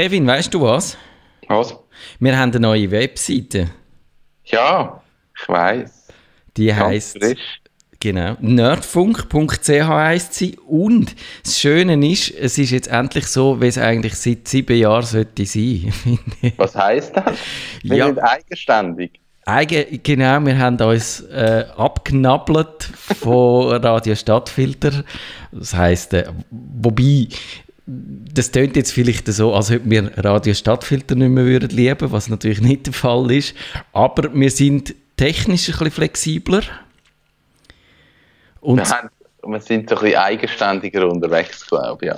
Kevin, weißt du was? Was? Wir haben eine neue Webseite. Ja, ich weiß. Die. Frisch. Genau. Nerdfunk.ch heisst sie. Und das Schöne ist, es ist jetzt endlich so, wie es eigentlich seit sieben Jahren sollte sein. Was heisst das? Wir ja. sind eigenständig. Eigen, genau, wir haben uns äh, abknabbelt von Radio Stadtfilter. Das heisst, äh, wobei, das tönt jetzt vielleicht so, als ob wir Radio Stadtfilter nicht mehr würden lieben, was natürlich nicht der Fall ist. Aber wir sind technisch ein bisschen flexibler. Und wir, haben, wir sind so ein bisschen eigenständiger unterwegs, glaube ich, ja.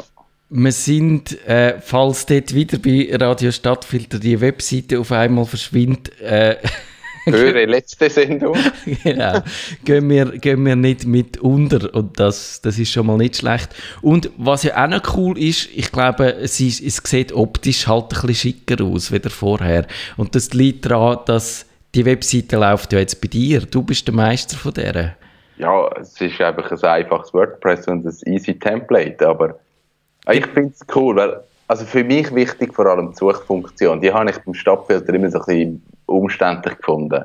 Wir sind, äh, falls dort wieder bei Radio Stadtfilter die Webseite auf einmal verschwindet, äh, Höre letzte Sendung. genau. Gehen wir, gehen wir nicht mit unter und das, das ist schon mal nicht schlecht. Und was ja auch noch cool ist, ich glaube, es, ist, es sieht optisch halt ein bisschen schicker aus, wie vorher. Und das liegt daran, dass die Webseite läuft ja jetzt bei dir. Du bist der Meister von der. Ja, es ist einfach ein einfaches WordPress und ein easy Template, aber ich finde es cool, weil also für mich wichtig vor allem die Suchfunktion. Die habe ich beim Stadtfilter immer so ein bisschen umständlich gefunden.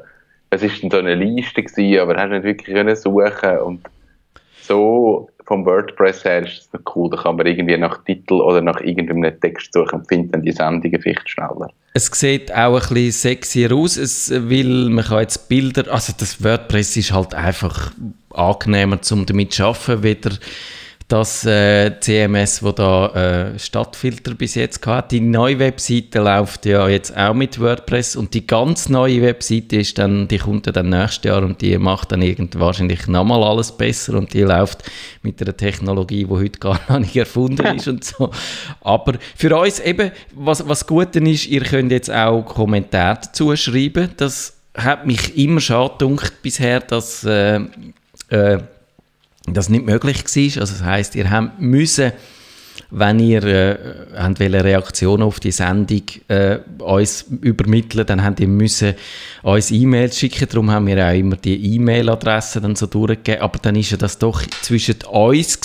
Es war dann so eine Liste, gewesen, aber hast nicht wirklich können suchen und so vom WordPress her ist es noch cool. Da kann man irgendwie nach Titel oder nach irgendeinem Text suchen und findet dann die Sendungen viel schneller. Es sieht auch ein bisschen sexier aus, es, weil man kann jetzt Bilder, also das WordPress ist halt einfach angenehmer zum damit zu arbeiten, weder das äh, CMS, wo da äh, Stadtfilter bis jetzt hat. Die neue Webseite läuft ja jetzt auch mit WordPress und die ganz neue Webseite ist dann, die kommt ja dann nächstes Jahr und die macht dann irgend wahrscheinlich nochmal alles besser und die läuft mit einer Technologie, die heute gar noch nicht erfunden ist und so. Aber für uns eben, was, was gut ist, ihr könnt jetzt auch Kommentare dazu schreiben. Das hat mich immer schade gedacht bisher, dass äh, äh, das nicht möglich war. Also das heißt, ihr habt müssen, wenn ihr äh, habt Reaktionen auf die Sendung äh, uns übermitteln, dann habt ihr müssen uns E-Mails schicken. Darum haben wir auch immer die E-Mail-Adresse dann so durchgegeben. Aber dann ist ja das doch zwischen uns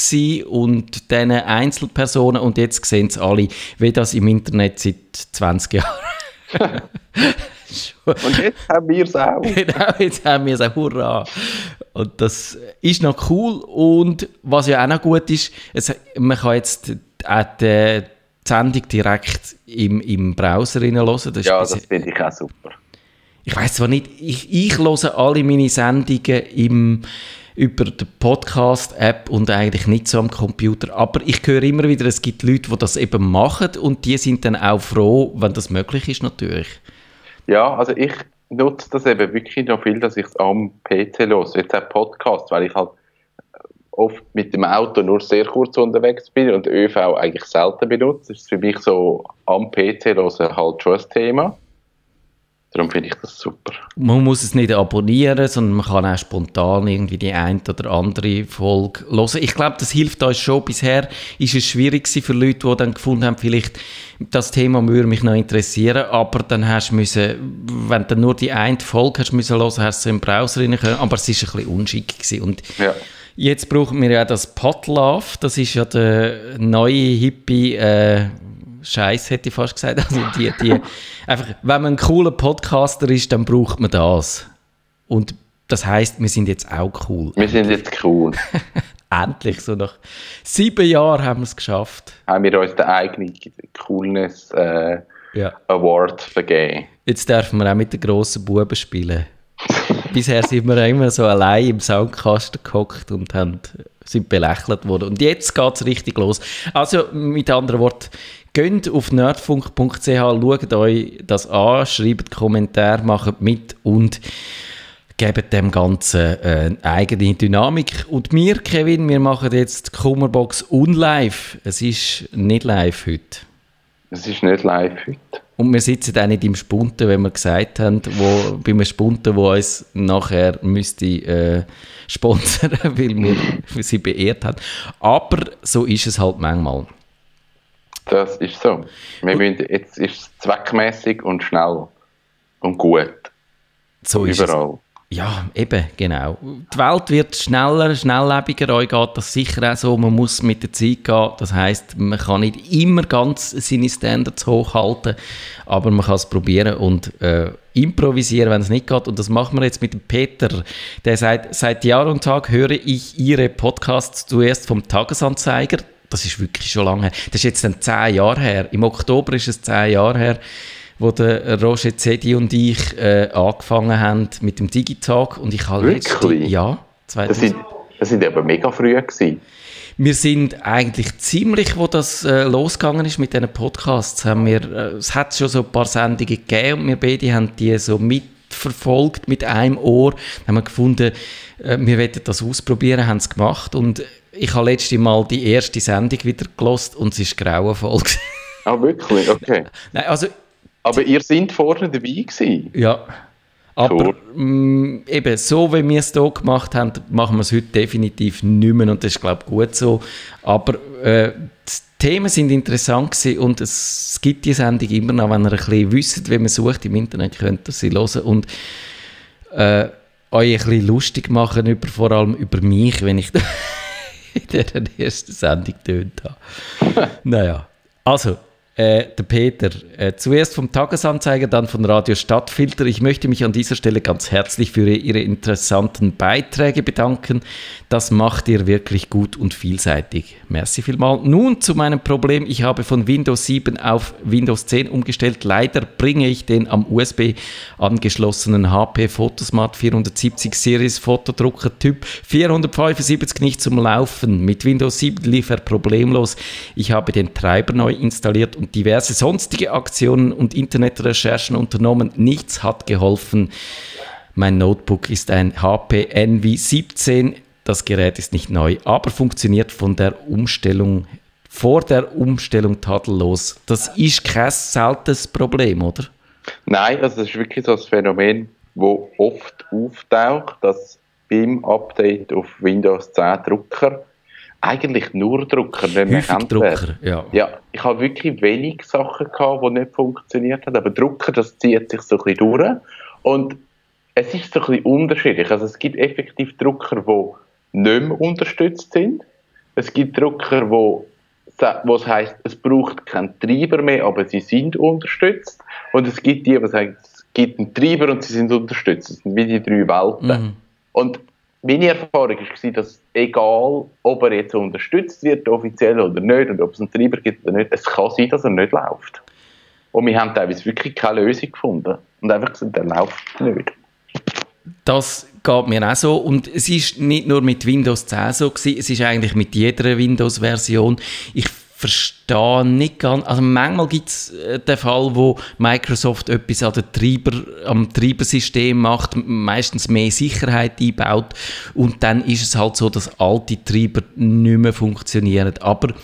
und diesen Einzelpersonen und jetzt sehen es alle, wie das im Internet seit 20 Jahren. Und jetzt haben wir es auch. Genau, jetzt haben wir es auch. Hurra! Und das ist noch cool. Und was ja auch noch gut ist, es, man kann jetzt auch die Sendung direkt im, im Browser hören. Das ja, das finde ich auch super. Ich weiß zwar nicht, ich, ich höre alle meine Sendungen im, über die Podcast-App und eigentlich nicht so am Computer. Aber ich höre immer wieder, es gibt Leute, die das eben machen und die sind dann auch froh, wenn das möglich ist natürlich. Ja, also ich nutze das eben wirklich noch viel, dass ich es am PC los, jetzt auch Podcast, weil ich halt oft mit dem Auto nur sehr kurz unterwegs bin und ÖV eigentlich selten benutze. Das ist für mich so am PC los halt schon ein Thema. Darum finde ich das super. Man muss es nicht abonnieren, sondern man kann auch spontan irgendwie die eine oder andere Folge hören. Ich glaube, das hilft uns schon. Bisher ist es schwierig für Leute, die dann gefunden haben, vielleicht das Thema würde mich noch interessieren, aber dann hast du müssen, wenn du nur die eine Folge hast müssen hören, hast du im Browser rein können, aber es ist ein bisschen unschick gewesen. Und ja. Jetzt brauchen wir ja das Podlove, das ist ja der neue Hippie äh, Scheiß hätte ich fast gesagt. Also die, die, einfach, wenn man ein cooler Podcaster ist, dann braucht man das. Und das heißt, wir sind jetzt auch cool. Wir sind jetzt cool. Endlich, so nach sieben Jahren haben wir es geschafft. Haben wir uns den eigenen Coolness äh, ja. Award vergeben. Jetzt dürfen wir auch mit den grossen Buben spielen. Bisher sind wir immer so allein im Soundkasten gehockt und haben, sind belächelt worden. Und jetzt geht es richtig los. Also mit anderen Worten, Geht auf nerdfunk.ch, schaut euch das an, schreibt Kommentare, macht mit und gebt dem Ganzen äh, eine eigene Dynamik. Und wir, Kevin, wir machen jetzt die Kummerbox unlive. Es ist nicht live heute. Es ist nicht live heute. Und wir sitzen auch nicht im Spunten, wenn wir gesagt haben, wo, bei einem Spunten, wo uns nachher müsste äh, sponsern, weil wir sie beehrt haben. Aber so ist es halt manchmal. Das ist so. Wir müssen, jetzt ist es zweckmäßig und schnell und gut. So ist Überall. Es. ja, eben, genau. Die Welt wird schneller, schnelllebiger, euch geht das sicher auch so, man muss mit der Zeit gehen, das heißt, man kann nicht immer ganz seine Standards hochhalten, aber man kann es probieren und äh, improvisieren, wenn es nicht geht und das machen wir jetzt mit dem Peter, der sagt, seit Jahr und Tag höre ich Ihre Podcasts zuerst vom Tagesanzeiger, das ist wirklich schon lange her, das ist jetzt dann zehn Jahre her, im Oktober ist es zehn Jahre her, wo der Roger Zedi und ich äh, angefangen haben mit dem Digitalk und ich habe Wirklich? ja, Das sind, das sind aber mega früh gewesen. Wir sind eigentlich ziemlich, wo das äh, losgegangen ist mit diesen Podcasts, haben wir, äh, es hat schon so ein paar Sendungen gegeben und wir beide haben die so mitverfolgt mit einem Ohr, haben wir gefunden, äh, wir wollten das ausprobieren, haben es gemacht und ich habe letztes Mal die erste Sendung wieder gelost und es war grauenvoll. Ah, wirklich? Okay. Nein, also Aber ihr seid vorne dabei gewesen? Ja. Aber mh, eben, so wie wir es hier gemacht haben, machen wir es heute definitiv nicht mehr und das ist, glaube ich, gut so. Aber äh, die Themen sind interessant gewesen und es gibt die Sendung immer noch, wenn ihr ein bisschen wisst, wie man sucht im Internet, könnt ihr sie hören und äh, euch ein bisschen lustig machen, über, vor allem über mich, wenn ich in der ersten Sendung getönt habe. naja, also, äh, der Peter, äh, zuerst vom Tagesanzeiger, dann von Radio Stadtfilter. Ich möchte mich an dieser Stelle ganz herzlich für Ihre interessanten Beiträge bedanken. Das macht ihr wirklich gut und vielseitig. Merci vielmal. Nun zu meinem Problem. Ich habe von Windows 7 auf Windows 10 umgestellt. Leider bringe ich den am USB angeschlossenen HP Photosmart 470 Series Fotodrucker Typ 475 nicht zum Laufen. Mit Windows 7 lief er problemlos. Ich habe den Treiber neu installiert diverse sonstige Aktionen und Internetrecherchen unternommen. Nichts hat geholfen. Mein Notebook ist ein HP Envy 17. Das Gerät ist nicht neu, aber funktioniert von der Umstellung vor der Umstellung tadellos. Das ist kein seltenes Problem, oder? Nein, also das ist wirklich so ein Phänomen, das oft auftaucht, dass beim Update auf Windows 10 Drucker eigentlich nur Drucker mehr Häufig. Drucker, ja. Ja, ich habe wirklich wenig Sachen gehabt, die nicht funktioniert haben, aber Drucker, das zieht sich so ein bisschen durch und es ist so ein bisschen unterschiedlich. Also es gibt effektiv Drucker, die nicht mehr unterstützt sind. Es gibt Drucker, wo es heisst, es braucht keinen Treiber mehr, aber sie sind unterstützt. Und es gibt die, die sagen, es gibt einen Treiber und sie sind unterstützt. Das sind wie die drei Welten. Mhm. Und meine Erfahrung war, dass egal, ob er jetzt unterstützt wird, offiziell oder nicht, und ob es einen Treiber gibt oder nicht, es kann sein, dass er nicht läuft. Und wir haben teilweise wirklich keine Lösung gefunden. Und einfach gesagt, der läuft nicht. Das geht mir auch so. Und es ist nicht nur mit Windows 10 so gewesen, es ist eigentlich mit jeder Windows-Version. Ich verstehe nicht ganz, also manchmal gibt es äh, den Fall, wo Microsoft etwas an den Treiber, am Treibersystem macht, meistens mehr Sicherheit einbaut und dann ist es halt so, dass alte Treiber nicht mehr funktionieren. Aber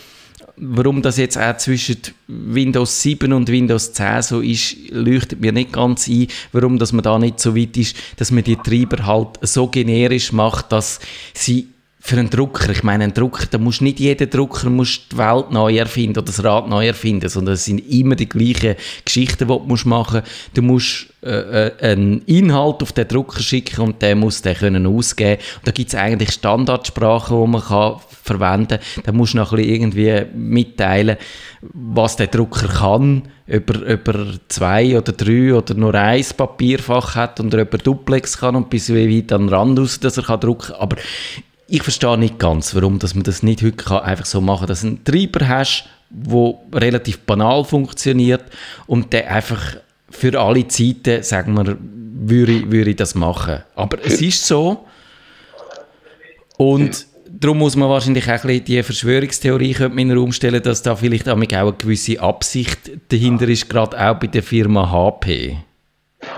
Warum das jetzt auch zwischen Windows 7 und Windows 10 so ist, leuchtet mir nicht ganz ein. Warum dass man da nicht so weit ist, dass man die Treiber halt so generisch macht, dass sie für einen Drucker, ich meine, ein Drucker, da muss nicht jeder Drucker muss die Welt neu erfinden oder das Rad neu erfinden, sondern es sind immer die gleichen Geschichten, die du machen musst. Du musst äh, äh, einen Inhalt auf den Drucker schicken und der muss den können ausgeben. Und da gibt es eigentlich Standardsprachen, die man kann verwenden kann. Da musst du noch ein bisschen irgendwie mitteilen, was der Drucker kann, ob er, ob er zwei oder drei oder nur ein Papierfach hat und ob er Duplex kann und bis wie weit an den Rand raus, dass er kann drucken kann. Ich verstehe nicht ganz, warum dass man das nicht heute kann, einfach so machen kann, dass du einen Treiber hast, der relativ banal funktioniert und der einfach für alle Zeiten, sagen wir, würde, würde ich das machen. Aber es ist so und darum muss man wahrscheinlich auch ein bisschen die Verschwörungstheorie könnte man in den Raum stellen, dass da vielleicht auch eine gewisse Absicht dahinter ist, gerade auch bei der Firma HP.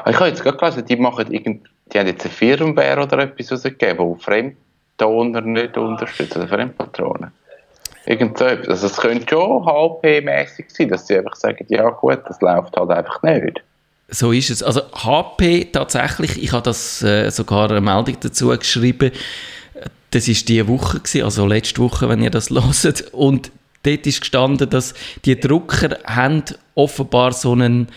Ich habe jetzt gerade gelesen, die, machen irgend, die haben jetzt eine Firmware oder etwas rausgegeben, die Fremdtoner nicht unterstützt, oder Fremdpatronen. Irgend so etwas. Also es könnte schon HP-mäßig sein, dass sie einfach sagen, ja gut, das läuft halt einfach nicht. So ist es. Also HP tatsächlich, ich habe das äh, sogar eine Meldung dazu geschrieben, das ist die Woche gewesen, also letzte Woche, wenn ihr das hört. Und dort ist gestanden, dass die Drucker haben offenbar so einen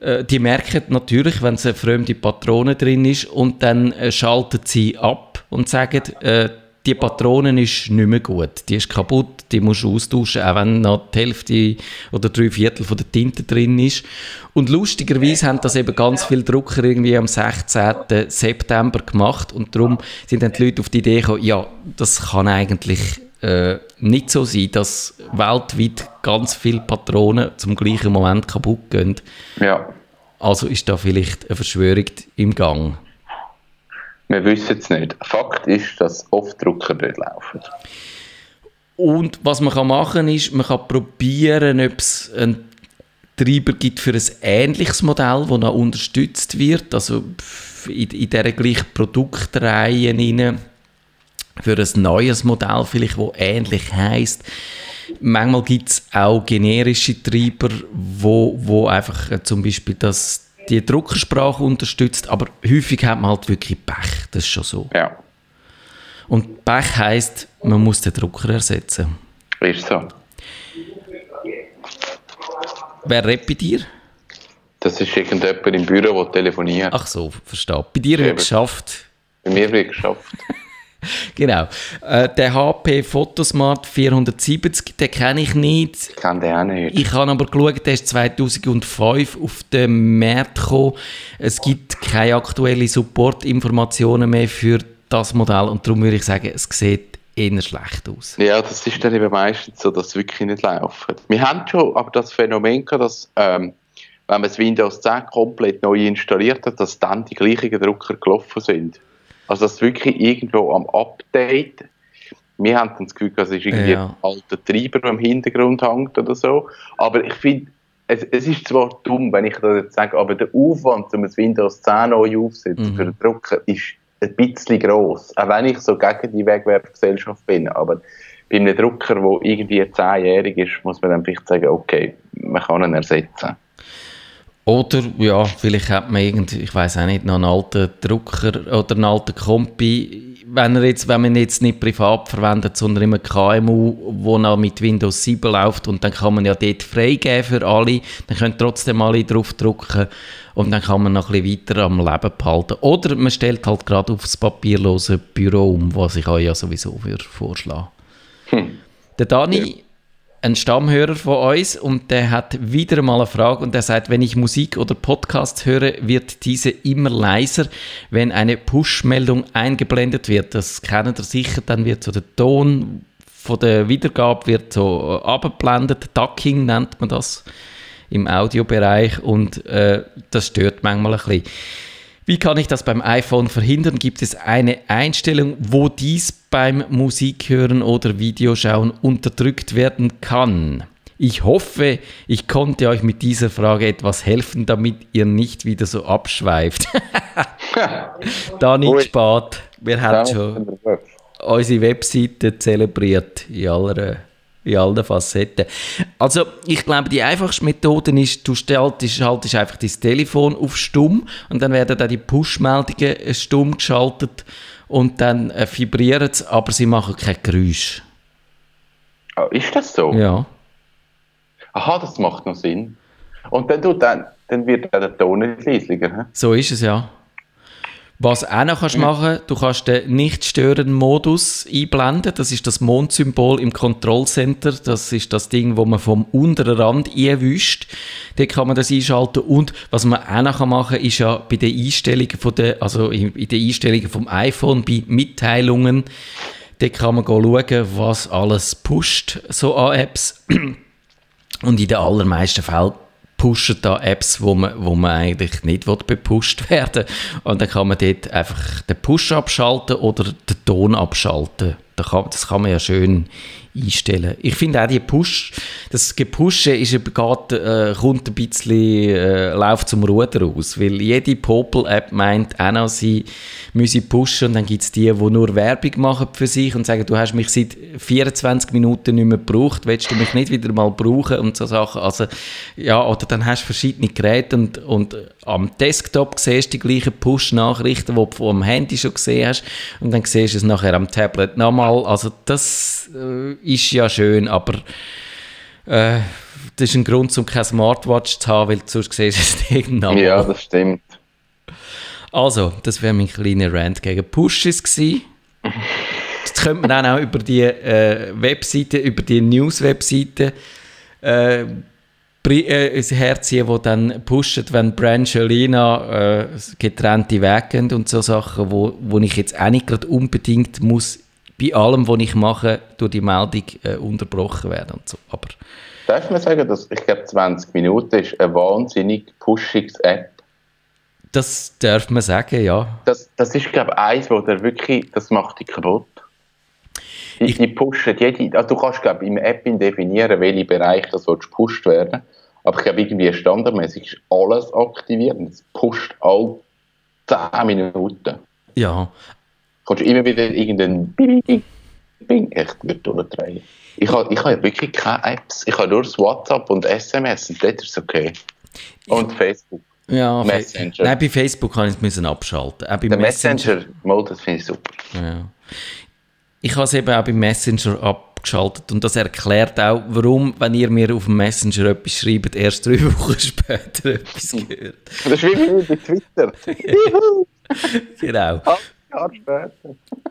äh, die merken natürlich, wenn es eine fremde Patrone drin ist und dann äh, schalten sie ab und sagen, äh, die Patrone ist nicht mehr gut, die ist kaputt, die musst du austauschen, auch wenn noch die Hälfte oder drei Viertel von der Tinte drin ist. Und lustigerweise haben das eben ganz viele Drucker irgendwie am 16. September gemacht und darum sind dann die Leute auf die Idee gekommen, ja, das kann eigentlich äh, nicht so sein, dass weltweit ganz viele Patronen zum gleichen Moment kaputt gehen. Ja. Also ist da vielleicht eine Verschwörung im Gang. Wir wissen es nicht. Fakt ist, dass oft Drucker dort laufen. Und was man kann machen ist, man kann probieren, ob es einen Treiber gibt für ein ähnliches Modell, das noch unterstützt wird, also in, in dieser gleichen Produktreihe rein, für ein neues Modell vielleicht, das ähnlich heißt. Manchmal gibt es auch generische Treiber, wo, wo einfach äh, zum Beispiel das, die Druckersprache unterstützt, aber häufig hat man halt wirklich Pech, das ist schon so. Ja. Und Pech heisst, man muss den Drucker ersetzen. Ist so. Wer redet bei dir? Das ist irgendjemand im Büro, der telefoniert. Ach so, verstehe. Bei dir wird geschafft. Bei mir wird geschafft. Genau. Äh, der HP Photosmart 470, den kenne ich nicht. Ich kann den auch nicht. Ich habe aber geschaut, der ist 2005 auf den Markt gekommen. Es gibt keine aktuellen Support-Informationen mehr für das Modell und darum würde ich sagen, es sieht eher schlecht aus. Ja, das ist dann eben meistens so, dass es wirklich nicht laufen. Wir haben schon aber das Phänomen gehabt, dass ähm, wenn man das Windows 10 komplett neu installiert hat, dass dann die gleichen Drucker gelaufen sind. Also dass wirklich irgendwo am Update, wir haben dann das Gefühl, es ist irgendwie Ja. ein alter Treiber, der im Hintergrund hängt oder so. Aber ich finde, es, es ist zwar dumm, wenn ich das jetzt sage, aber der Aufwand, um das Windows 10 neu aufzusetzen Mhm. für den Drucker, ist ein bisschen gross. Auch wenn ich so gegen die Wegwerfgesellschaft bin. Aber bei einem Drucker, der irgendwie zehnjährig ist, muss man dann vielleicht sagen, okay, man kann ihn ersetzen. Oder, ja, vielleicht hat man irgendwie, ich weiß auch nicht, noch einen alten Drucker oder einen alten Kompi. Wenn, er jetzt, wenn man jetzt nicht privat verwendet, sondern immer KMU, wo noch mit Windows 7 läuft und dann kann man ja dort freigeben für alle, dann können trotzdem alle drauf drucken und dann kann man noch ein bisschen weiter am Leben behalten. Oder man stellt halt gerade aufs papierlose Büro um, was ich euch ja sowieso würde vorschlagen. Der Dani, ein Stammhörer von uns, und der hat wieder mal eine Frage und der sagt, wenn ich Musik oder Podcasts höre, wird diese immer leiser, wenn eine Push-Meldung eingeblendet wird. Das kennen ihr sicher, dann wird so der Ton von der Wiedergabe wird so äh, abgeblendet, Ducking nennt man das im Audiobereich und äh, das stört manchmal ein bisschen. Wie kann ich das beim iPhone verhindern? Gibt es eine Einstellung, wo dies beim Musikhören oder Videoschauen unterdrückt werden kann? Ich hoffe, ich konnte euch mit dieser Frage etwas helfen, damit ihr nicht wieder so abschweift. da nicht spät. Wir haben schon unsere Webseite zelebriert in aller, in allen Facetten. Also ich glaube, die einfachste Methode ist, du stellst, schaltest einfach dein Telefon auf stumm und dann werden dann die Push-Meldungen äh, stumm geschaltet und dann äh, vibrieren sie, aber sie machen kein Geräusch. Ah, ist das so? Ja. Aha, das macht noch Sinn. Und dann, tut dann, dann wird der Ton nicht leislicher. hä? So ist es ja. Was auch noch kannst machen, du kannst den Nicht-Stören-Modus einblenden. Das ist das Mondsymbol im Kontrollcenter. Das ist das Ding, wo man vom unteren Rand einwischt. Dort kann man das einschalten. Und was man auch noch machen kann, ist ja bei den Einstellungen von der, also in, in den Einstellungen vom iPhone, bei Mitteilungen, dort kann man schauen, was alles pusht, so an Apps. Und in den allermeisten Fällen pushen da Apps, wo man, wo man eigentlich nicht will bepusht werden Und dann kann man dort einfach den Push abschalten oder den Ton abschalten. Das kann man ja schön einstellen. Ich finde auch die Push, das Gepusche ist, eben geht, äh, kommt ein bisschen, äh, läuft zum Ruder aus, weil jede Popel-App meint auch noch, sie müsse pushen und dann gibt es die, die nur Werbung machen für sich und sagen, du hast mich seit 24 Minuten nicht mehr gebraucht, willst du mich nicht wieder mal brauchen und so Sachen. Also, ja, oder dann hast du verschiedene Geräte und, und am Desktop siehst du die gleichen Push-Nachrichten, die du am Handy schon gesehen hast und dann siehst du es nachher am Tablet nochmal. Also das äh, ist ja schön, aber Äh, das ist ein Grund, um keine Smartwatch zu haben, weil sonst siehst du es irgendwann. Ja, das stimmt. Also, das wäre mein kleiner Rant gegen Pushes gewesen. Jetzt könnte man dann auch über die äh, Webseite, über die News-Webseite äh, äh, herziehen, die dann pushen, wenn Brangelina äh, getrennte Wege und so Sachen, wo, wo ich jetzt auch nicht gerade unbedingt muss bei allem, was ich mache, durch die Meldung äh, unterbrochen werden und so. Aber Darf man sagen, dass ich glaube 20 Minuten ist eine wahnsinnig Pushings-App? Das darf man sagen, ja. Das, das ist glaube ich eins, wo der wirklich, das macht dich kaputt. Die, Ich- die pushen jede, also du kannst glaube im App definieren, welche Bereiche das gepusht werden. Aber ich glaube irgendwie standardmäßig ist alles aktiviert und es pusht alle 10 Minuten. Ja, Kannst du immer wieder irgendeinen Bing, Bing, echt durchdrehen. Ich habe ich hab ja wirklich keine Apps. Ich habe nur das WhatsApp und SMS und das ist okay. Und Facebook. ja Messenger. Nein, bei Facebook kann ich es abschalten. Auch bei Der Messenger-Mode, das finde ich super. Ja. Ich habe es eben auch beim Messenger abgeschaltet und das erklärt auch, warum, wenn ihr mir auf dem Messenger etwas schreibt, erst drei Wochen später etwas gehört. Das ist wie bei Twitter. Genau.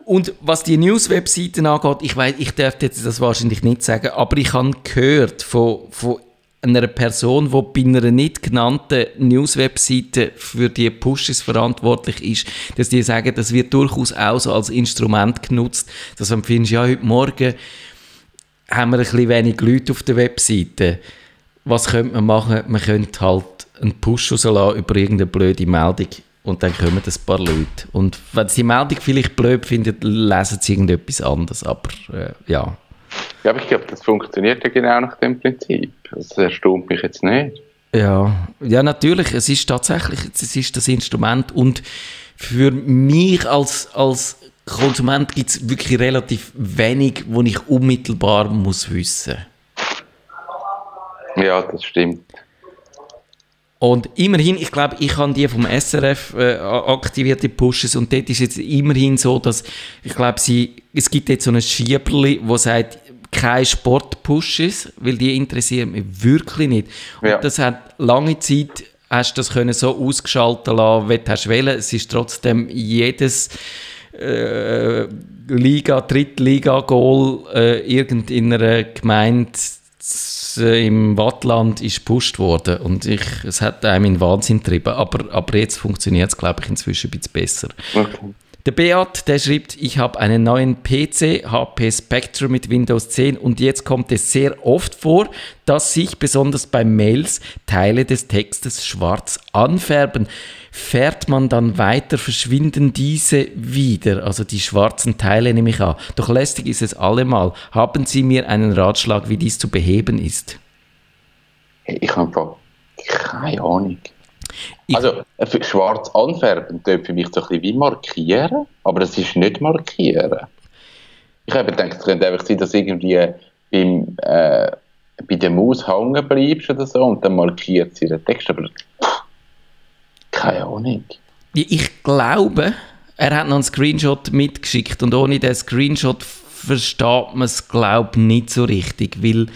Und was die News-Webseiten angeht, ich weiß, ich darf jetzt das wahrscheinlich nicht sagen, aber ich habe gehört von, von einer Person, die bei einer nicht genannten News-Webseite für die Pushes verantwortlich ist, dass die sagen, das wird durchaus auch so als Instrument genutzt, dass man findest, ja, heute Morgen haben wir ein bisschen wenig Leute auf der Webseite. Was könnte man machen? Man könnte halt einen Push rauslassen über irgendeine blöde Meldung und dann kommen ein paar Leute. Und wenn sie die Meldung vielleicht blöd finden, lesen sie irgendetwas anderes. Aber äh, ja. Ja, aber ich glaube, das funktioniert ja genau nach dem Prinzip. Das erstaunt mich jetzt nicht. Ja, ja, natürlich. Es ist tatsächlich, es ist das Instrument und für mich als, als Konsument gibt es wirklich relativ wenig, wo ich unmittelbar muss wissen. Ja, das stimmt. Und immerhin, ich glaube, ich habe die vom SRF äh, aktivierte Pushes und dort ist jetzt immerhin so, dass ich glaube, sie, es gibt jetzt so ein Schieberli, wo sagt, kein Sport-Pushes, weil die interessieren mich wirklich nicht. Und Ja. das hat lange Zeit, hast du das können so ausgeschalten lassen, wie du wollen. Es ist trotzdem jedes äh, Liga, Drittliga-Goal äh, irgend in einer Gemeinde äh, im Wattland ist gepusht worden und ich, es hat einem in Wahnsinn getrieben, aber, aber jetzt funktioniert es, glaube ich, inzwischen ein bisschen besser. Okay. Der Beat, der schreibt, ich habe einen neuen PC, HP Spectrum mit Windows 10 und jetzt kommt es sehr oft vor, dass sich besonders bei Mails Teile des Textes schwarz anfärben. Fährt man dann weiter, verschwinden diese wieder, also die schwarzen Teile nehme ich an. Doch lästig ist es allemal. Haben Sie mir einen Ratschlag, wie dies zu beheben ist? Hey, Ich habe keine Ahnung. Ich- Also, schwarz anfärben tut für mich so ein bisschen wie markieren, aber das ist nicht markieren. Ich habe gedacht, es könnte einfach sein, dass irgendwie beim, äh, bei der Maus hängen bleibst oder so und dann markiert sie den Text, aber pff, keine Ahnung. Ich glaube, er hat noch einen Screenshot mitgeschickt und ohne den Screenshot versteht man es, glaube ich, nicht so richtig, weil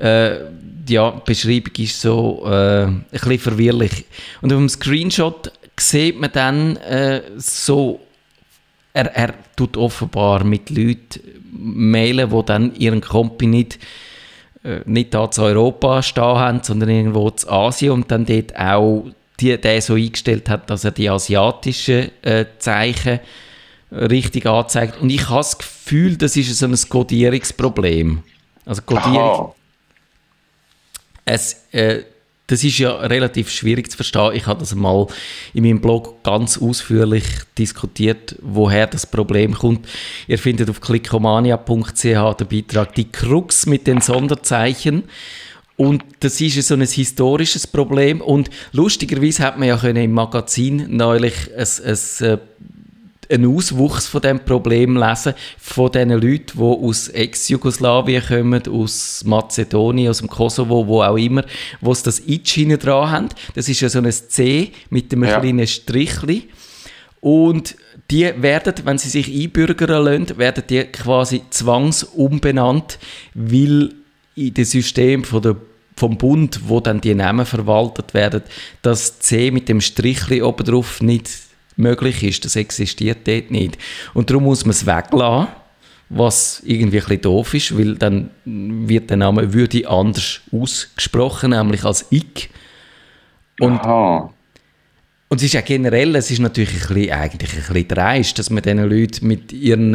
äh, ja, die Beschreibung ist so äh, ein bisschen verwirrlich. Und auf dem Screenshot sieht man dann äh, so, er, er tut offenbar mit Leuten mailen, die dann ihren Kompi nicht äh, nicht da zu Europa stehen haben, sondern irgendwo zu Asien und dann dort auch die, der so eingestellt hat, dass er die asiatischen äh, Zeichen richtig anzeigt. Und ich habe das Gefühl, das ist so ein Codierungsproblem. Also Codierung. Es, äh, das ist ja relativ schwierig zu verstehen. Ich habe das mal in meinem Blog ganz ausführlich diskutiert, woher das Problem kommt. Ihr findet auf klickomania.ch den Beitrag «Die Krux mit den Sonderzeichen». Und das ist so ein historisches Problem. Und lustigerweise hat man ja können im Magazin neulich ein, ein, äh, einen Auswuchs von dem Problem lesen, von den Leuten, die aus Ex-Jugoslawien kommen, aus Mazedonien, aus dem Kosovo, wo auch immer, wo sie das Itch hinten dran haben. Das ist ja so ein C mit einem Ja. kleinen Strichli. Und die werden, wenn sie sich einbürgern lassen, werden die quasi zwangsumbenannt, weil in dem System von der vom Bund, wo dann die Namen verwaltet werden, dass C mit dem Strichli oben drauf nicht möglich ist. Das existiert dort nicht. Und darum muss man es weglassen, was irgendwie ein bisschen doof ist, weil dann wird der Name würde anders ausgesprochen, nämlich als ich. Und, Aha. und es ist ja generell, es ist natürlich ein bisschen, eigentlich ein bisschen dreist, dass man diesen Leuten mit ihren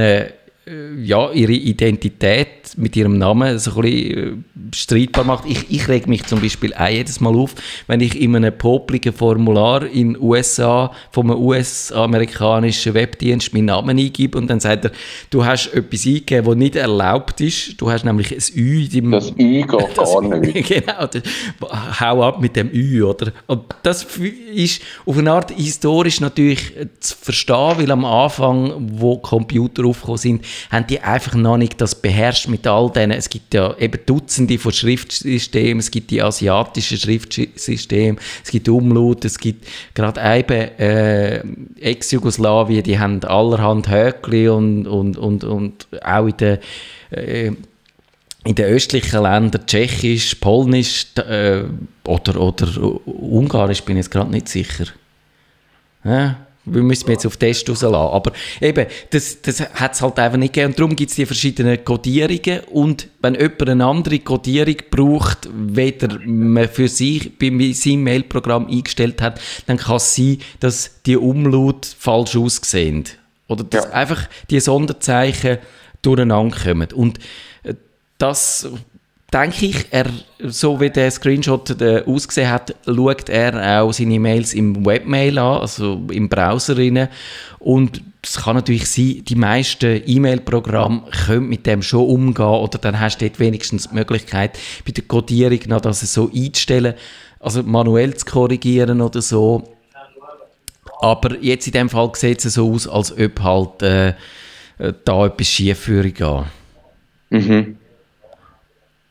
ja, ihre Identität mit ihrem Namen so ein bisschen äh, streitbar macht. Ich, ich reg mich zum Beispiel auch jedes Mal auf, wenn ich in einem popligen Formular in den USA vom US-amerikanischen Webdienst meinen Namen eingebe und dann sagt er, du hast etwas eingegeben, das nicht erlaubt ist. Du hast nämlich ein Ü deinem... Das Ü geht gar nicht. genau, das, hau ab mit dem Ü, oder? Und das ist auf eine Art historisch natürlich zu verstehen, weil am Anfang, wo Computer aufgekommen sind, haben die einfach noch nicht das beherrscht mit all denen. Es gibt ja eben Dutzende von Schriftsystemen, es gibt die asiatischen Schriftsysteme, es gibt Umlaut, es gibt gerade eben äh, Ex-Jugoslawien, die haben allerhand Höckli und, und, und, und auch in den äh, in den östlichen Ländern, Tschechisch, Polnisch äh, oder, oder Ungarisch, bin ich jetzt gerade nicht sicher. Ja, wir müssen jetzt auf Test rauslassen. Aber eben, das, das hat es halt einfach nicht gegeben. Und darum gibt es die verschiedenen Codierungen. Und wenn jemand eine andere Codierung braucht, weder man für sich bei seinem Mailprogramm eingestellt hat, dann kann es sein, dass die Umlaut falsch aussehen. Oder dass ja. einfach die Sonderzeichen durcheinander kommen. Und äh, das denke ich, er, so wie der Screenshot äh, ausgesehen hat, schaut er auch seine Mails im Webmail an, also im Browser rein. Und es kann natürlich sein, die meisten E-Mail-Programme können mit dem schon umgehen oder dann hast du dort wenigstens die Möglichkeit, bei der Codierung noch das so einzustellen, also manuell zu korrigieren oder so. Aber jetzt in dem Fall sieht es so aus, als ob halt äh, äh da etwas schief würde gehen. Mhm.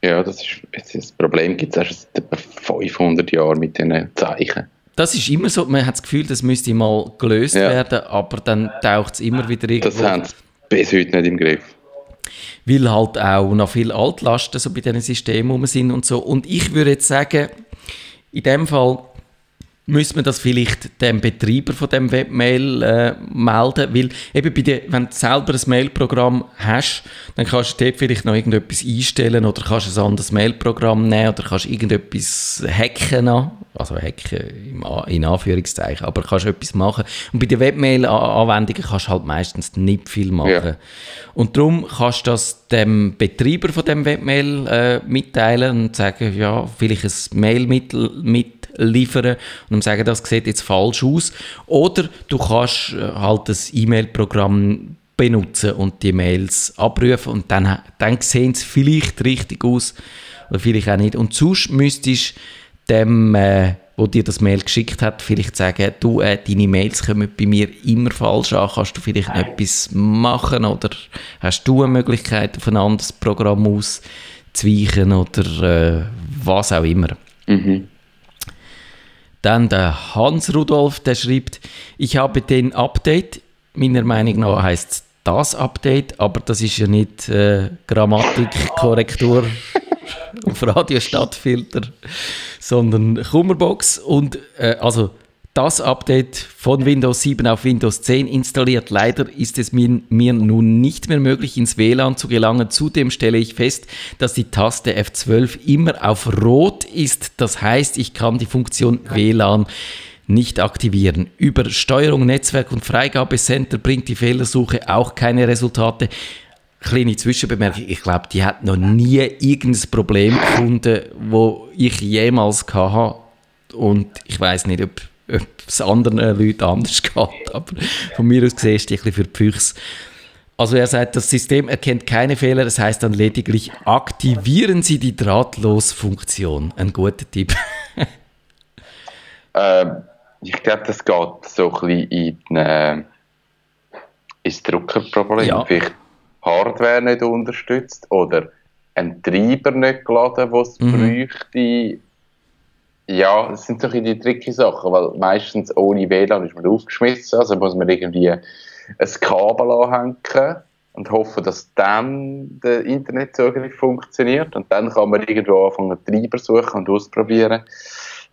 Ja, das ist das Problem gibt es erst seit etwa 500 Jahren mit diesen Zeichen. Das ist immer so, man hat das Gefühl, das müsste mal gelöst ja. werden, aber dann taucht es immer wieder irgendwo. Das haben sie bis heute nicht im Griff. Weil halt auch noch viele Altlasten so bei diesen Systemen sind und so. Und ich würde jetzt sagen, in dem Fall müsste man das vielleicht dem Betreiber von dem Webmail äh, melden, weil eben bei dir, wenn du selber ein Mailprogramm hast, dann kannst du dort vielleicht noch irgendetwas einstellen oder kannst ein anderes Mailprogramm nehmen oder kannst irgendetwas hacken also hacken in Anführungszeichen, aber kannst etwas machen. Und bei den Webmail-Anwendungen kannst du halt meistens nicht viel machen. Ja. Und darum kannst du das dem Betreiber von dem Webmail äh, mitteilen und sagen, ja, vielleicht ein Mail mit, mit und sagen, das sieht jetzt falsch aus. Oder du kannst äh, halt das E-Mail-Programm benutzen und die Mails abrufen und dann, dann sehen sie vielleicht richtig aus oder vielleicht auch nicht. Und sonst müsstest du dem, äh, wo dir das Mail geschickt hat, vielleicht sagen, du, äh, deine Mails kommen bei mir immer falsch an, kannst du vielleicht etwas machen oder hast du eine Möglichkeit, auf ein anderes Programm auszuweichen oder äh, was auch immer. Mhm. Dann der Hans Rudolf, der schreibt, ich habe den Update, meiner Meinung nach heißt es das Update, aber das ist ja nicht äh, Grammatikkorrektur auf Radiostadtfilter, sondern Kummerbox. Und äh, also das Update von Windows 7 auf Windows 10 installiert. Leider ist es mir, mir, nun nicht mehr möglich, ins WLAN zu gelangen. Zudem stelle ich fest, dass die Taste F12 immer auf Rot ist. Das heißt, ich kann die Funktion WLAN nicht aktivieren. Über Steuerung, Netzwerk und Freigabecenter bringt die Fehlersuche auch keine Resultate. Kleine Zwischenbemerkung, ich glaube, die hat noch nie irgendein Problem gefunden, wo ich jemals hatte. Und ich weiß nicht, ob ob es anderen Leuten anders geht. Aber von mir aus gesehen ist die ein bisschen für die Füchse. Also er sagt, das System erkennt keine Fehler, das heißt dann lediglich aktivieren Sie die Drahtlosfunktion. Ein guter Tipp. ähm, ich glaube, das geht so ein bisschen in äh, ins Druckerproblem. Ja. Vielleicht Hardware nicht unterstützt oder ein Treiber nicht geladen, was es mhm. bräuchte ja, das sind so die tricky Sachen, weil meistens ohne WLAN ist man aufgeschmissen, also muss man irgendwie ein Kabel anhängen und hoffe, dass dann der Internetzugriff funktioniert und dann kann man irgendwo anfangen, Treiber suchen und ausprobieren.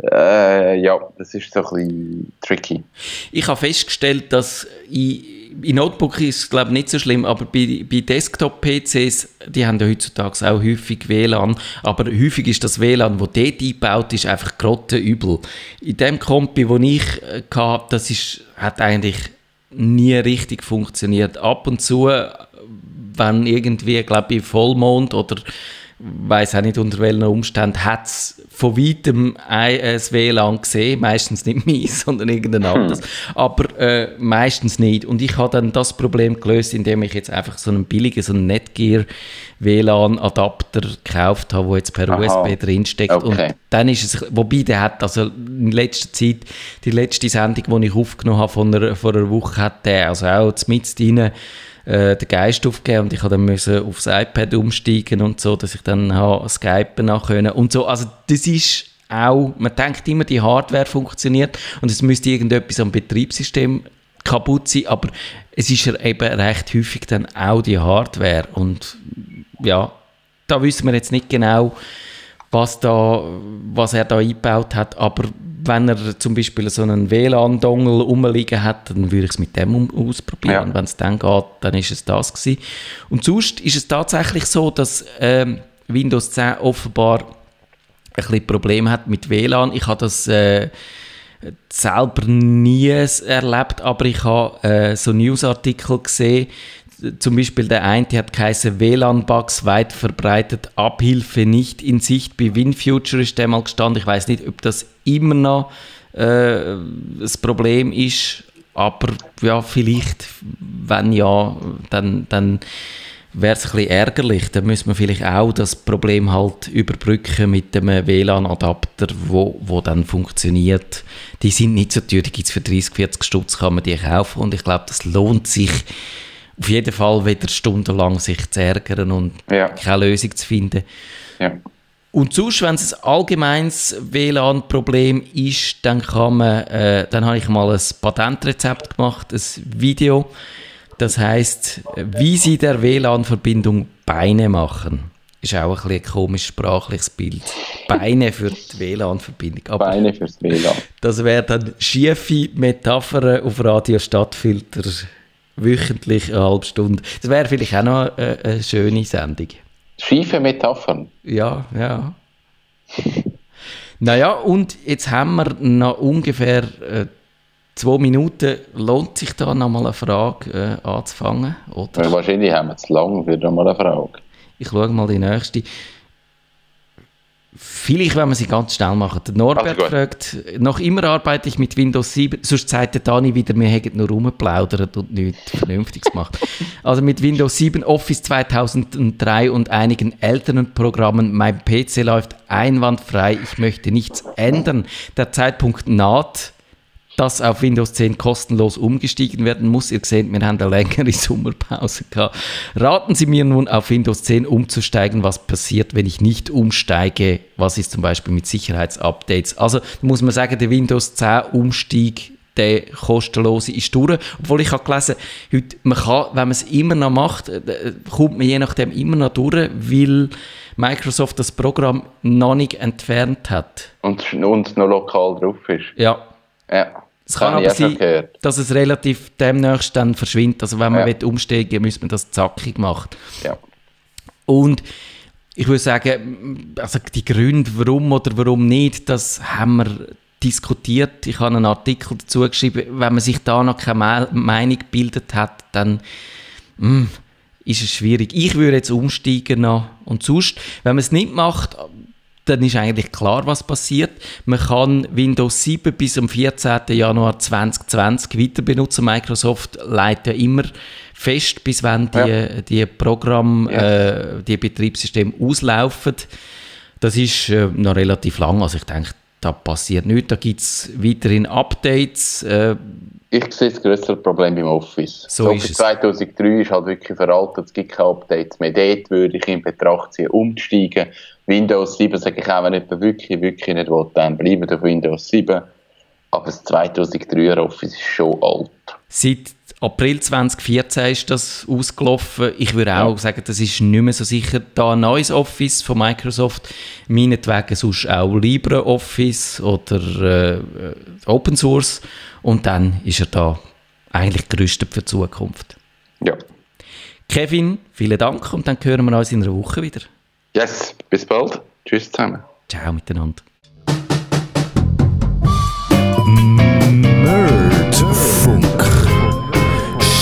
Äh, ja, das ist so ein bisschen tricky. Ich habe festgestellt, dass ich in Notebook ist es glaube nicht so schlimm, aber bei, bei Desktop-PCs, die haben ja heutzutage auch häufig WLAN, aber häufig ist das WLAN, das dort eingebaut ist, einfach grottenübel. In dem Kompi, wo ich äh, hatte, das ist, hat eigentlich nie richtig funktioniert. Ab und zu, wenn irgendwie, glaube ich, Vollmond oder weiß auch nicht unter welchen Umständen, hat es von weitem ein, ein WLAN gesehen, meistens nicht meins, sondern irgendein hm. anderes, hm. aber äh, meistens nicht. Und ich habe dann das Problem gelöst, indem ich jetzt einfach so einen billigen, so einen Netgear WLAN-Adapter gekauft habe, wo jetzt per Aha. USB drinsteckt. Okay. Und dann ist es, wobei der hat, also in letzter Zeit, die letzte Sendung, die ich aufgenommen habe von einer, vor einer Woche, hat der also auch mit rein äh, den Geist aufgegeben und ich habe dann müssen aufs iPad umsteigen und so, dass ich dann habe Skypen nachher und so. Also das ist auch, man denkt immer, die Hardware funktioniert und es müsste irgendetwas am Betriebssystem kaputt sein, aber es ist ja eben recht häufig dann auch die Hardware und ja, da wissen wir jetzt nicht genau, was, da, was er da eingebaut hat, aber wenn er zum Beispiel so einen WLAN-Dongle rumliegen hat, dann würde ich es mit dem ausprobieren. Ja. Wenn es dann geht, dann ist es das gewesen. Und sonst ist es tatsächlich so, dass ähm, Windows 10 offenbar ein bisschen Probleme hat mit WLAN. Ich habe das äh, selber nie erlebt, aber ich habe äh, so Newsartikel gesehen, zum Beispiel der eine hat geheißen WLAN-Bugs weit verbreitet, Abhilfe nicht in Sicht. Bei WinFuture ist der mal gestanden. Ich weiß nicht, ob das immer noch äh, das Problem ist, aber ja, vielleicht, wenn ja, dann, dann wäre es ein bisschen ärgerlich. Dann müssen wir vielleicht auch das Problem halt überbrücken mit dem WLAN-Adapter, wo, wo dann funktioniert. Die sind nicht so teuer, die gibt es für 30, 40 Stutz, kann man die kaufen und ich glaube, das lohnt sich auf jeden Fall wieder stundenlang sich zu ärgern und ja. keine Lösung zu finden. Ja. Und sonst, wenn es ein allgemeines WLAN-Problem ist, dann kann man, äh, dann habe ich mal ein Patentrezept gemacht, ein Video. Das heißt, wie Sie der WLAN-Verbindung Beine machen. Ist auch ein, ein komisch sprachliches Bild. Beine für die WLAN-Verbindung. Beine fürs WLAN. Das wäre dann schiefe Metaphern auf Radio Stadtfilter wöchentlich eine halbe Stunde. Das wäre vielleicht auch noch eine, eine schöne Sendung. Schiefe Metaphern. Ja, ja. naja, und jetzt haben wir noch ungefähr äh, zwei Minuten. Lohnt sich da noch mal eine Frage äh, anzufangen? Oder? Ja, wahrscheinlich haben wir zu lang für noch mal eine Frage. Ich schaue mal die nächste. Vielleicht, wenn wir sie ganz schnell machen. Der Norbert also fragt, noch immer arbeite ich mit Windows 7, sonst sagt der Dani wieder, wir hätten nur rumgeplaudert und nichts Vernünftiges gemacht. Also mit Windows 7, Office 2003 und einigen älteren Programmen, mein PC läuft einwandfrei, ich möchte nichts ändern. Der Zeitpunkt naht, dass auf Windows 10 kostenlos umgestiegen werden muss. Ihr seht, wir haben eine längere Sommerpause gehabt. Raten Sie mir nun, auf Windows 10 umzusteigen. Was passiert, wenn ich nicht umsteige? Was ist zum Beispiel mit Sicherheitsupdates? Also muss man sagen, der Windows 10 Umstieg der kostenlose ist durch. Obwohl ich habe gelesen, heute, man kann, wenn man es immer noch macht, äh, kommt man je nachdem immer noch durch, weil Microsoft das Programm noch nicht entfernt hat. Und, und noch lokal drauf ist. Ja. Ja. Es kann aber sein, dass es relativ demnächst dann verschwindet. Also wenn man ja. will umsteigen muss man das zackig machen. Ja. Und ich würde sagen, also die Gründe, warum oder warum nicht, das haben wir diskutiert. Ich habe einen Artikel dazu geschrieben. Wenn man sich da noch keine Meinung gebildet hat, dann mh, hm, ist es schwierig. Ich würde jetzt umsteigen noch. Und sonst, wenn man es nicht macht, dann ist eigentlich klar, was passiert. Man kann Windows 7 bis am 14. Januar 2020 weiter benutzen. Microsoft leitet ja immer fest, bis wenn die, ja. die Programm, ja. äh, die Betriebssysteme auslaufen. Das ist äh, noch relativ lang. Also ich denke, da passiert nichts. Da gibt es weiterhin Updates. Äh, ich sehe das größere Problem beim Office. So, so ist 2003 ist halt wirklich veraltet, es gibt keine Updates mehr. Dort würde ich in Betracht ziehen, umzusteigen. Windows 7 sage ich auch, wenn jemand wirklich, wirklich nicht will, dann bleiben auf Windows 7. Aber das 2003er Office ist schon alt. Seit April 2014 ist das ausgelaufen. Ich würde auch ja. sagen, das ist nicht mehr so sicher. Da ein neues Office von Microsoft, meinetwegen sonst auch LibreOffice oder äh, Open Source. Und dann ist er da eigentlich gerüstet für die Zukunft. Ja. Kevin, vielen Dank und dann hören wir uns in einer Woche wieder. Yes, bis bald. Tschüss zusammen. Ciao miteinander.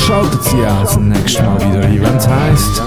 Schaltet Sie auch das nächste Mal wieder. Ein, wenn es heisst